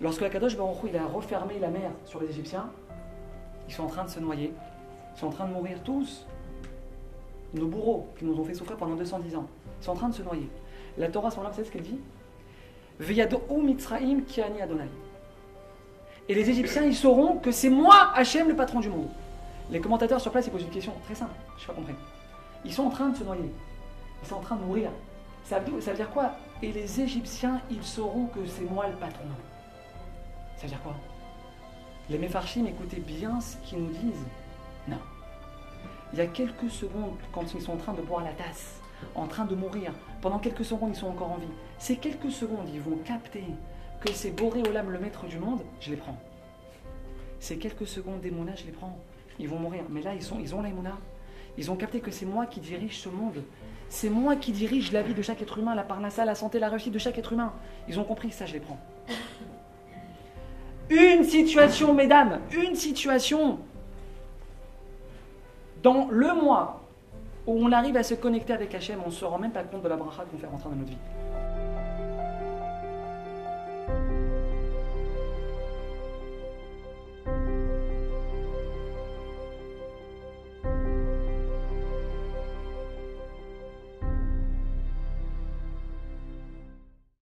Lorsque la Kadosh Baruch il a refermé la mer sur les Égyptiens, ils sont en train de se noyer, ils sont en train de mourir tous. Nos bourreaux qui nous ont fait souffrir pendant 210 ans, ils sont en train de se noyer. La Torah, à ce moment-là, vous savez ce qu'elle dit? Mitzraim Kiani Adonai. Et les Égyptiens, ils sauront que c'est moi, Hachem, le patron du monde. Les commentateurs sur place, ils posent une question très simple, je n'ai pas compris. Ils sont en train de se noyer, ils sont en train de mourir. Ça veut dire quoi? Et les Égyptiens, ils sauront que c'est moi le patron. Ça veut dire quoi? Les Mefarchim, écoutez bien ce qu'ils nous disent. Non. Il y a quelques secondes, quand ils sont en train de boire la tasse, en train de mourir, pendant quelques secondes, ils sont encore en vie. Ces quelques secondes, ils vont capter que c'est Boré Olam, le maître du monde, je les prends. Ces quelques secondes d'Emouna, je les prends. Ils vont mourir. Mais là, ils, sont, ils ont l'Emouna. Ils ont capté que c'est moi qui dirige ce monde. C'est moi qui dirige la vie de chaque être humain, la parnassa, la santé, la réussite de chaque être humain. Ils ont compris ça, je les prends. Une situation, mesdames, une situation dans le mois où on arrive à se connecter avec Hachem, on ne se rend même pas compte de la bracha qu'on fait rentrer dans notre vie.